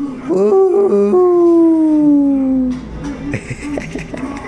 Ooh.